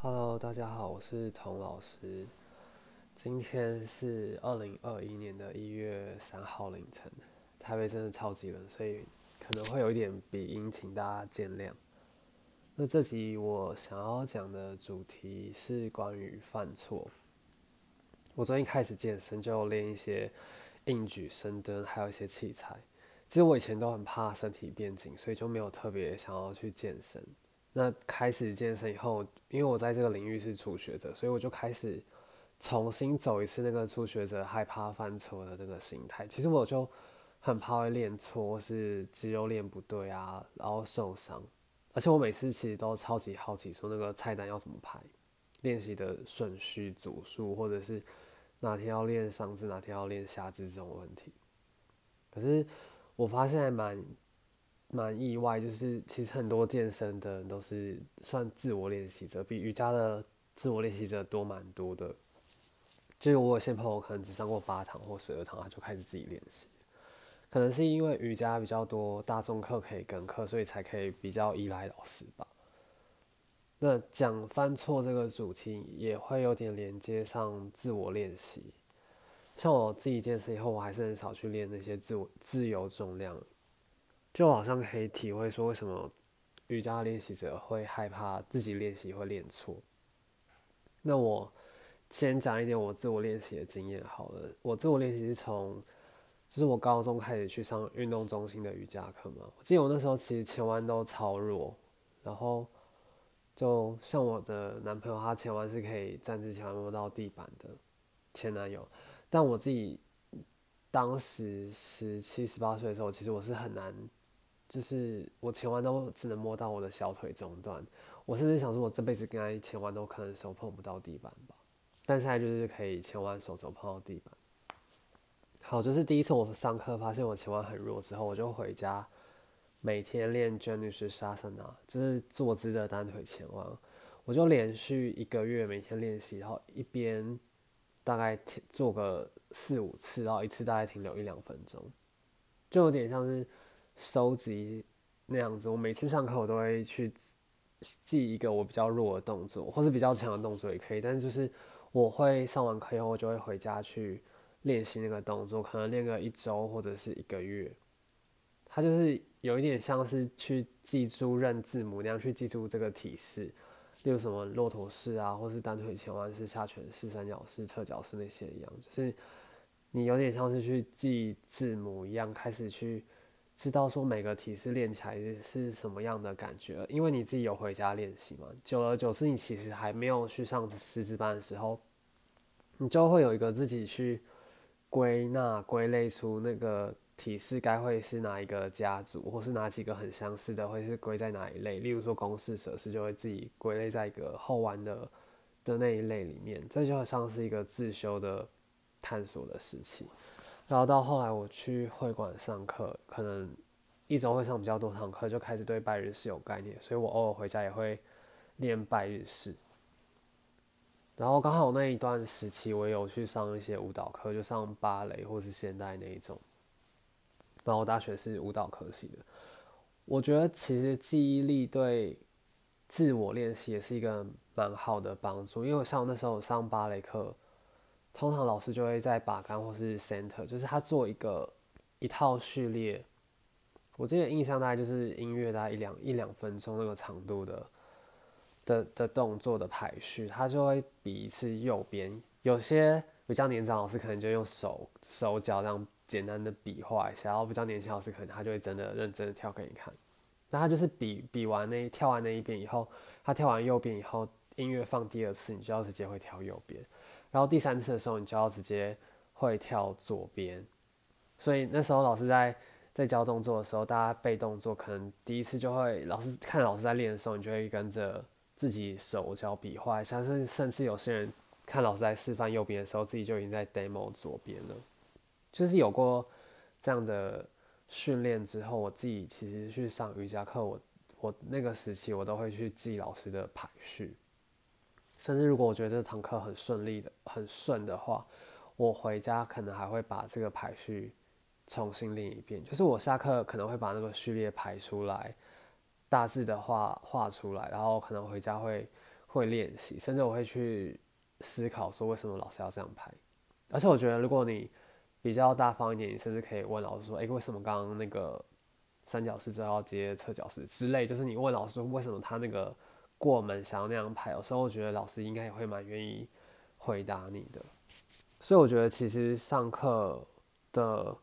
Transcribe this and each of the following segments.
Hello，大家好，我是童老师。今天是二零二一年的一月三号凌晨，台北真的超级冷，所以可能会有一点鼻音，请大家见谅。那这集我想要讲的主题是关于犯错。我最近开始健身，就练一些硬举、深蹲，还有一些器材。其实我以前都很怕身体变紧，所以就没有特别想要去健身。那开始健身以后，因为我在这个领域是初学者，所以我就开始重新走一次那个初学者害怕犯错的那个心态。其实我就很怕会练错，或是肌肉练不对啊，然后受伤。而且我每次其实都超级好奇，说那个菜单要怎么排，练习的顺序、组数，或者是哪天要练上肢，哪天要练下肢这种问题。可是我发现蛮蛮意外，就是其实很多健身的人都是算自我练习者，比瑜伽的自我练习者多蛮多的。就是我有些朋友可能只上过八堂或十二堂，他就开始自己练习。可能是因为瑜伽比较多大众课可以跟课，所以才可以比较依赖老师吧。那讲犯错这个主题也会有点连接上自我练习。像我自己健身以后，我还是很少去练那些自我自由重量，就好像可以体会说为什么瑜伽练习者会害怕自己练习会练错。那我先讲一点我自我练习的经验好了。我自我练习是从就是我高中开始去上运动中心的瑜伽课嘛，我记得我那时候其实前弯都超弱，然后就像我的男朋友，他前弯是可以站直前弯摸到地板的前男友，但我自己当时十七十八岁的时候，其实我是很难，就是我前弯都只能摸到我的小腿中段，我甚至想说我这辈子应该前弯都可能手碰不到地板吧，但现在就是可以前弯手肘碰到地板。好，就是第一次我上课发现我前弯很弱之后，我就回家每天练 Janusz Asana，就是坐姿的单腿前弯。我就连续一个月每天练习，然后一边大概做个四五次，然后一次大概停留一两分钟，就有点像是收集那样子。我每次上课我都会去记一个我比较弱的动作，或是比较强的动作也可以，但是就是我会上完课以后，我就会回家去。练习那个动作，可能练个一周或者是一个月，它就是有一点像是去记住认字母那样去记住这个体式，例如什么骆驼式啊，或是单腿前弯式、下犬式、三角式、侧脚式那些一样，就是你有点像是去记字母一样，开始去知道说每个体式练起来是什么样的感觉，因为你自己有回家练习嘛，久而久之，你其实还没有去上师资班的时候，你就会有一个自己去。归纳归类出那个体式该会是哪一个家族，或是哪几个很相似的，会是归在哪一类？例如说公式、舍式就会自己归类在一个后弯的的那一类里面。这就像是一个自修的探索的时期。然后到后来我去会馆上课，可能一周会上比较多堂课，就开始对拜日式有概念，所以我偶尔回家也会练拜日式。然后刚好那一段时期，我有去上一些舞蹈课，就上芭蕾或是现代那一种。然后我大学是舞蹈科系的，我觉得其实记忆力对自我练习也是一个蛮好的帮助。因为像我那时候上芭蕾课，通常老师就会在把杆或是 center，就是他做一个一套序列。我记得印象大概就是音乐大概一两一两分钟那个长度的。的的动作的排序，他就会比一次右边。有些比较年长老师可能就用手手脚这样简单的比划一下，然后比较年轻老师可能他就会真的认真的跳给你看。那他就是比比完那跳完那一遍以后，他跳完右边以后，音乐放第二次，你就要直接会跳右边，然后第三次的时候，你就要直接会跳左边。所以那时候老师在在教动作的时候，大家背动作，可能第一次就会老师看老师在练的时候，你就会跟着。自己手脚比划一下，甚至甚至有些人看老师在示范右边的时候，自己就已经在 demo 左边了。就是有过这样的训练之后，我自己其实去上瑜伽课，我我那个时期我都会去记老师的排序。甚至如果我觉得这堂课很顺利的、很顺的话，我回家可能还会把这个排序重新练一遍。就是我下课可能会把那个序列排出来。大致的画画出来，然后可能回家会会练习，甚至我会去思考说为什么老师要这样排。而且我觉得，如果你比较大方一点，你甚至可以问老师说：“哎，为什么刚刚那个三角式之后要接侧角式之类？”就是你问老师为什么他那个过门想要那样拍。有时候我觉得老师应该也会蛮愿意回答你的。所以我觉得其实上课的。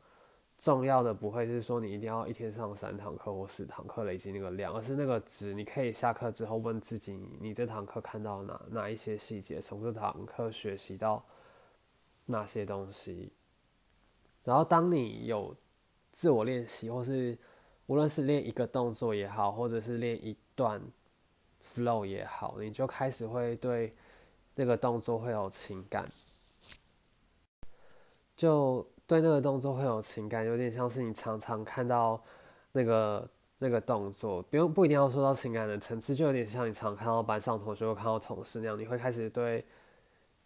重要的不会是说你一定要一天上三堂课或四堂课累积那个量，而是那个值。你可以下课之后问自己，你这堂课看到哪哪一些细节，从这堂课学习到哪些东西。然后当你有自我练习，或是无论是练一个动作也好，或者是练一段 flow 也好，你就开始会对那个动作会有情感，就。对那个动作会有情感，有点像是你常常看到那个那个动作，不用不一定要说到情感的层次，就有点像你常看到班上同学或看到同事那样，你会开始对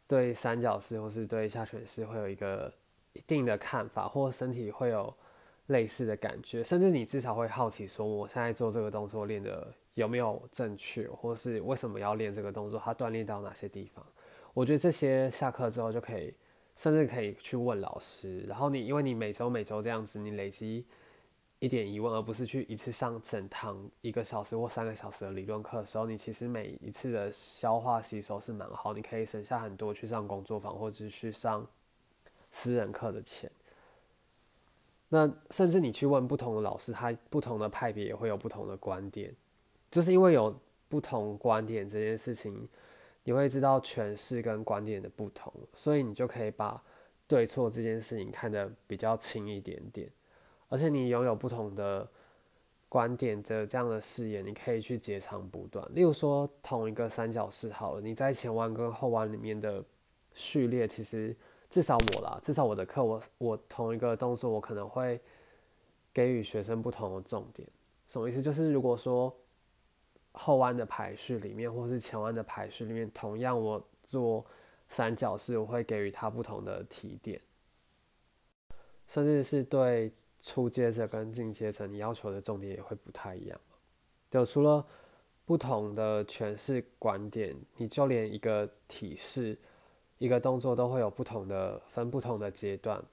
对三角式或是对下犬式会有一个一定的看法，或身体会有类似的感觉，甚至你至少会好奇说，我现在做这个动作练的有没有正确，或是为什么要练这个动作，它锻炼到哪些地方？我觉得这些下课之后就可以。甚至可以去问老师，然后你因为你每周每周这样子，你累积一点疑问，而不是去一次上整堂一个小时或三个小时的理论课的时候，你其实每一次的消化吸收是蛮好，你可以省下很多去上工作坊或者是去上私人课的钱。那甚至你去问不同的老师，他不同的派别也会有不同的观点，就是因为有不同观点这件事情。你会知道诠释跟观点的不同，所以你就可以把对错这件事情看得比较轻一点点。而且你拥有不同的观点的这样的视野，你可以去截长补短。例如说，同一个三角式好了，你在前弯跟后弯里面的序列，其实至少我啦，至少我的课，我我同一个动作，我可能会给予学生不同的重点。什么意思？就是如果说。后弯的排序里面，或是前弯的排序里面，同样我做三角式，我会给予他不同的提点，甚至是对初阶者跟进阶者，你要求的重点也会不太一样。就除了不同的诠释观点，你就连一个体式、一个动作都会有不同的分不同的阶段，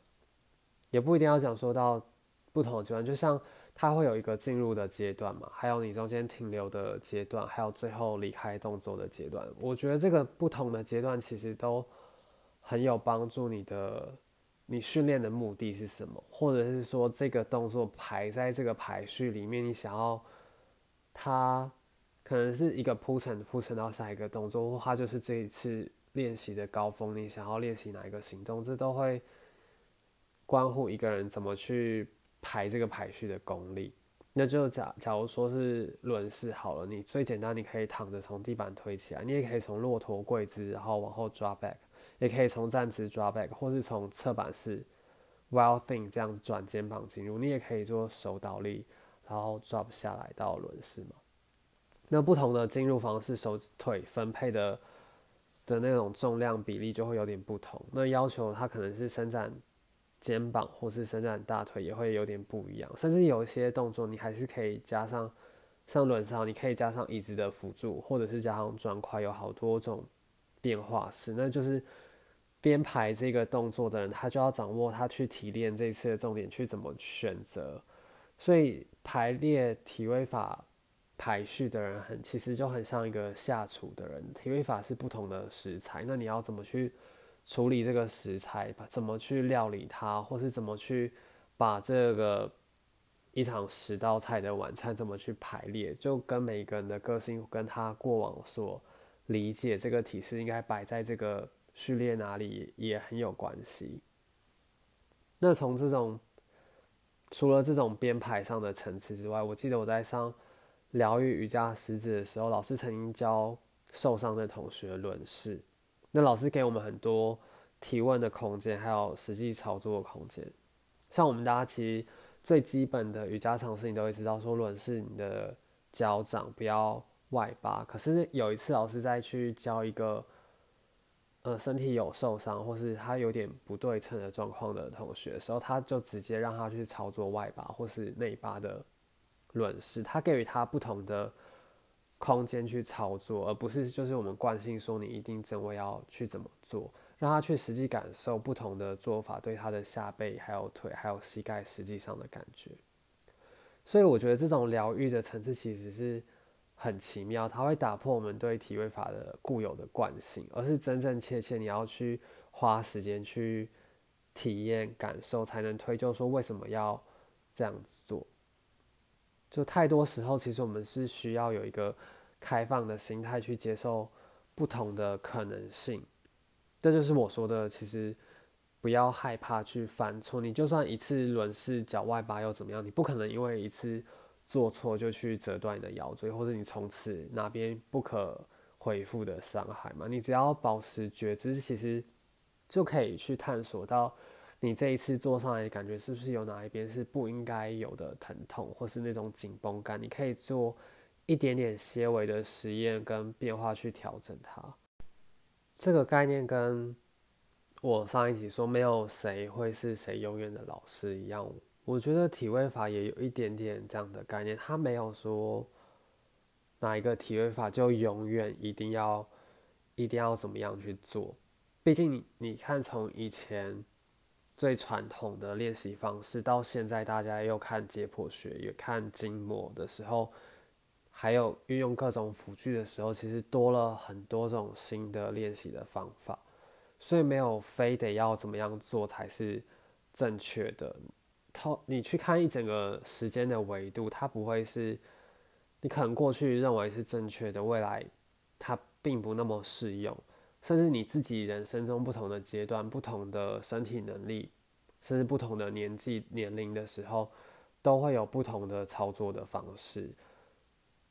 也不一定要讲说到不同的阶段，就像。它会有一个进入的阶段嘛，还有你中间停留的阶段，还有最后离开动作的阶段。我觉得这个不同的阶段其实都很有帮助。你的你训练的目的是什么？或者是说这个动作排在这个排序里面，你想要它可能是一个铺陈，铺陈到下一个动作，或它就是这一次练习的高峰。你想要练习哪一个行动，这都会关乎一个人怎么去。排这个排序的功力，那就假假如说是轮式好了，你最简单，你可以躺着从地板推起来，你也可以从骆驼跪姿，然后往后抓 back，也可以从站姿抓 back，或是从侧板式 wild thing 这样子转肩膀进入，你也可以做手倒立，然后 drop 下来到轮式嘛。那不同的进入方式，手腿分配的的那种重量比例就会有点不同，那要求它可能是伸展。肩膀或是伸展大腿也会有点不一样，甚至有一些动作你还是可以加上，像轮上你可以加上椅子的辅助，或者是加上砖块，有好多种变化式。那就是编排这个动作的人，他就要掌握他去提炼这次的重点去怎么选择。所以排列体位法排序的人，很其实就很像一个下厨的人。体位法是不同的食材，那你要怎么去？处理这个食材，把怎么去料理它，或是怎么去把这个一场十道菜的晚餐怎么去排列，就跟每个人的个性跟他过往所理解这个体式应该摆在这个序列哪里也很有关系。那从这种除了这种编排上的层次之外，我记得我在上疗愈瑜伽师资的时候，老师曾经教受伤的同学轮式。那老师给我们很多提问的空间，还有实际操作的空间。像我们大家其实最基本的瑜伽常识，你都会知道，说轮式你的脚掌不要外八。可是有一次老师在去教一个呃身体有受伤，或是他有点不对称的状况的同学的时候，他就直接让他去操作外八或是内八的轮式，他给予他不同的。空间去操作，而不是就是我们惯性说你一定正位要去怎么做，让他去实际感受不同的做法对他的下背、还有腿、还有膝盖实际上的感觉。所以我觉得这种疗愈的层次其实是很奇妙，它会打破我们对体位法的固有的惯性，而是真真切切你要去花时间去体验、感受，才能推究说为什么要这样子做。就太多时候，其实我们是需要有一个开放的心态去接受不同的可能性。这就是我说的，其实不要害怕去犯错。你就算一次轮式脚外八又怎么样？你不可能因为一次做错就去折断你的腰椎，或者你从此哪边不可恢复的伤害嘛？你只要保持觉知，其实就可以去探索到。你这一次做上来，感觉是不是有哪一边是不应该有的疼痛，或是那种紧绷感？你可以做一点点些微的实验跟变化去调整它。这个概念跟我上一集说没有谁会是谁永远的老师一样，我觉得体位法也有一点点这样的概念。他没有说哪一个体位法就永远一定要一定要怎么样去做。毕竟你看从以前。最传统的练习方式，到现在大家又看解剖学，也看筋膜的时候，还有运用各种辅具的时候，其实多了很多种新的练习的方法，所以没有非得要怎么样做才是正确的。它你去看一整个时间的维度，它不会是你可能过去认为是正确的，未来它并不那么适用。甚至你自己人生中不同的阶段、不同的身体能力，甚至不同的年纪、年龄的时候，都会有不同的操作的方式。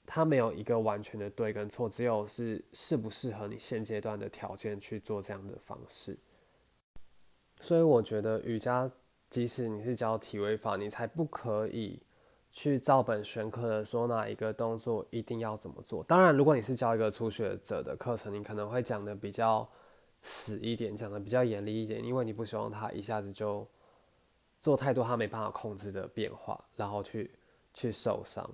它没有一个完全的对跟错，只有是适不适合你现阶段的条件去做这样的方式。所以我觉得瑜伽，即使你是教体位法，你才不可以。去照本宣科的说哪一个动作一定要怎么做？当然，如果你是教一个初学者的课程，你可能会讲的比较死一点，讲的比较严厉一点，因为你不希望他一下子就做太多他没办法控制的变化，然后去去受伤。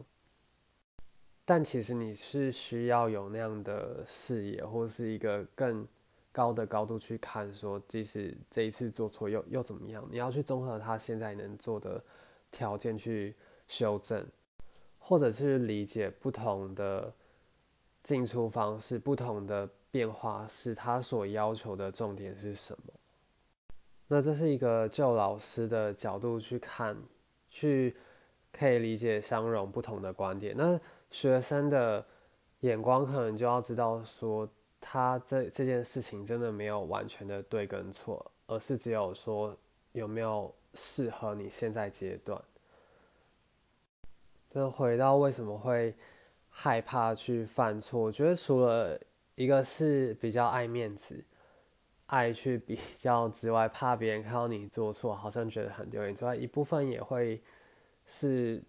但其实你是需要有那样的视野，或是一个更高的高度去看，说即使这一次做错又又怎么样？你要去综合他现在能做的条件去。修正，或者是理解不同的进出方式、不同的变化，是他所要求的重点是什么？那这是一个就老师的角度去看，去可以理解相容不同的观点。那学生的眼光可能就要知道说，他这这件事情真的没有完全的对跟错，而是只有说有没有适合你现在阶段。就回到为什么会害怕去犯错？我觉得除了一个是比较爱面子、爱去比较之外，怕别人看到你做错，好像觉得很丢脸之外，一部分也会是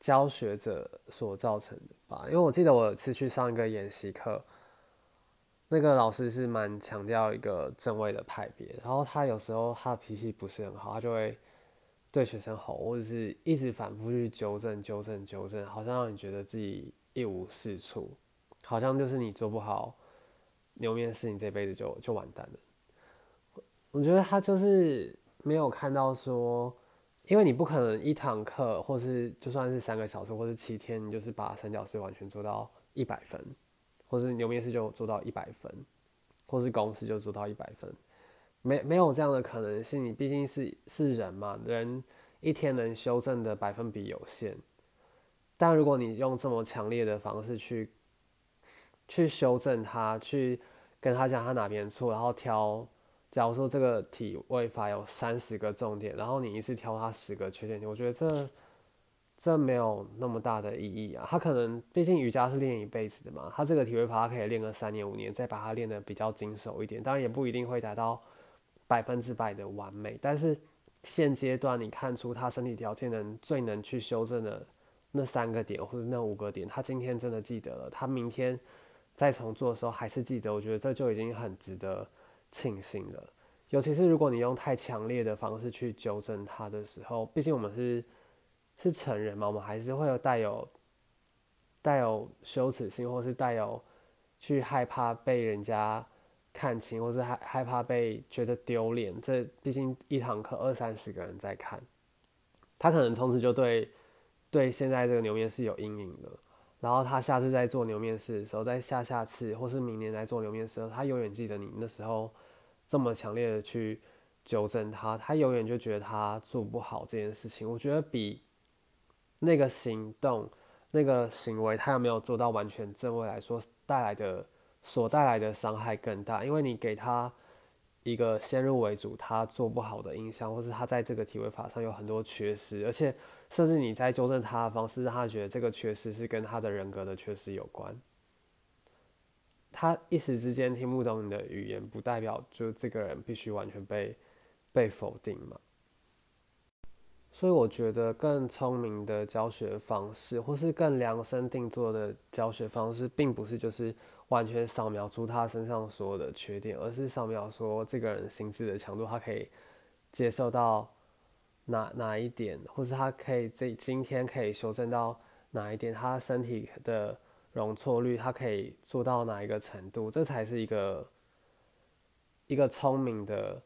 教学者所造成的吧。因为我记得我有次去上一个演习课，那个老师是蛮强调一个正位的派别，然后他有时候他脾气不是很好，他就会。对学生吼，或者是一直反复去纠正、纠正、纠正，好像让你觉得自己一无是处，好像就是你做不好牛面试，你这辈子就就完蛋了。我觉得他就是没有看到说，因为你不可能一堂课，或是就算是三个小时，或是七天，你就是把三角式完全做到一百分，或是牛面试就做到一百分，或是公式就做到一百分。没没有这样的可能性，你毕竟是是人嘛，人一天能修正的百分比有限。但如果你用这么强烈的方式去去修正他，去跟他讲他哪边错，然后挑，假如说这个体位法有三十个重点，然后你一次挑他十个缺点，我觉得这这没有那么大的意义啊。他可能毕竟瑜伽是练一辈子的嘛，他这个体位法他可以练个三年五年，再把它练得比较精熟一点，当然也不一定会达到。百分之百的完美，但是现阶段你看出他身体条件能最能去修正的那三个点或者那五个点，他今天真的记得了，他明天再重做的时候还是记得，我觉得这就已经很值得庆幸了。尤其是如果你用太强烈的方式去纠正他的时候，毕竟我们是是成人嘛，我们还是会有带有带有羞耻心，或是带有去害怕被人家看清，或是害害怕被觉得丢脸。这毕竟一堂课二三十个人在看，他可能从此就对对现在这个牛面是有阴影的。然后他下次再做牛面试的时候，在下下次或是明年来做牛面试，他永远记得你那时候这么强烈的去纠正他，他永远就觉得他做不好这件事情。我觉得比那个行动、那个行为，他有没有做到完全正位来说，带来的所带来的伤害更大，因为你给他一个先入为主他做不好的印象，或是他在这个体位法上有很多缺失，而且。甚至你在纠正他的方式，让他觉得这个缺失是跟他的人格的缺失有关。他一时之间听不懂你的语言，不代表就这个人必须完全被被否定嘛。所以我觉得更聪明的教学方式，或是更量身定做的教学方式，并不是就是完全扫描出他身上所有的缺点，而是扫描说这个人心智的强度，他可以接受到。哪哪一点，或是他可以这今天可以修正到哪一点，他身体的容错率，他可以做到哪一个程度，这才是一个一个聪明的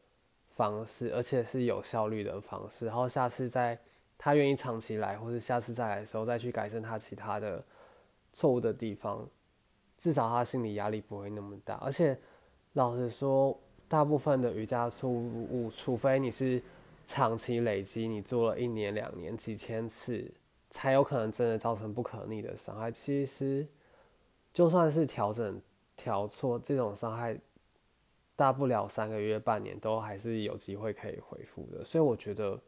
方式，而且是有效率的方式。然后下次在他愿意长期来，或是下次再来的时候，再去改正他其他的错误的地方，至少他心理压力不会那么大。而且老实说，大部分的瑜伽错误，除非你是。长期累积，你做了一年、两年、几千次，才有可能真的造成不可逆的伤害。其实，就算是调整、调错这种伤害，大不了三个月、半年，都还是有机会可以恢复的。所以，我觉得，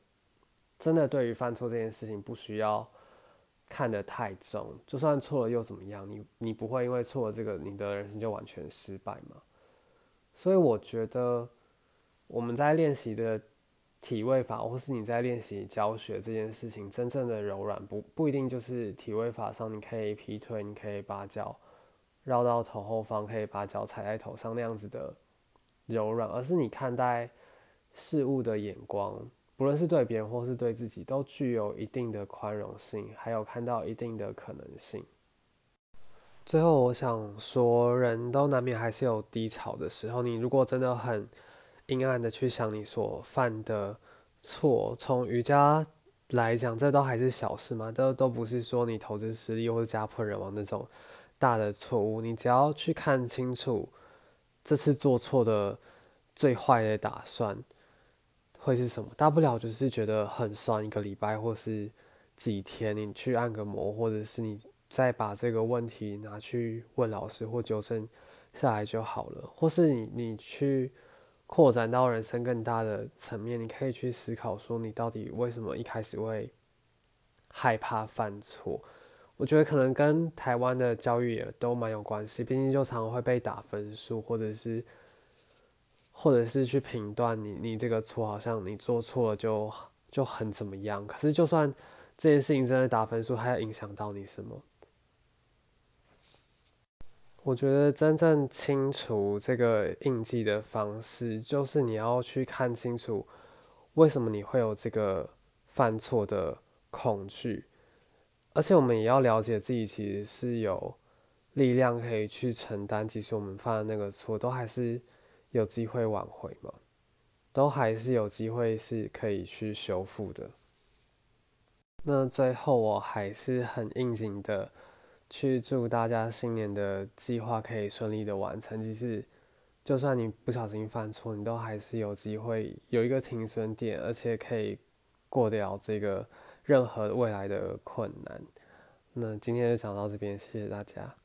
真的对于犯错这件事情，不需要看得太重。就算错了又怎么样？你你不会因为错了这个，你的人生就完全失败吗？所以，我觉得我们在练习的。体位法，或是你在练习教学这件事情，真正的柔软不不一定就是体位法上，你可以劈腿，你可以把脚绕到头后方，可以把脚踩在头上那样子的柔软，而是你看待事物的眼光，不论是对别人或是对自己，都具有一定的宽容性，还有看到一定的可能性。最后，我想说，人都难免还是有低潮的时候，你如果真的很。阴暗的去想你所犯的错，从瑜伽来讲，这都还是小事嘛，都都不是说你投资失利或者家破人亡那种大的错误。你只要去看清楚这次做错的最坏的打算会是什么，大不了就是觉得很酸，一个礼拜或是几天，你去按个摩，或者是你再把这个问题拿去问老师或纠正下来就好了，或是你你去。扩展到人生更大的层面，你可以去思考说，你到底为什么一开始会害怕犯错？我觉得可能跟台湾的教育也都蛮有关系，毕竟就常常会被打分数，或者是或者是去评断你，你这个错好像你做错了就就很怎么样。可是就算这件事情真的打分数，还要影响到你什么？我觉得真正清除这个印记的方式，就是你要去看清楚，为什么你会有这个犯错的恐惧，而且我们也要了解自己其实是有力量可以去承担，即使我们犯的那个错，都还是有机会挽回吗，都还是有机会是可以去修复的。那最后我还是很应景的。去祝大家新年的计划可以顺利的完成。其实，就算你不小心犯错，你都还是有机会有一个停损点，而且可以过掉这个任何未来的困难。那今天就讲到这边，谢谢大家。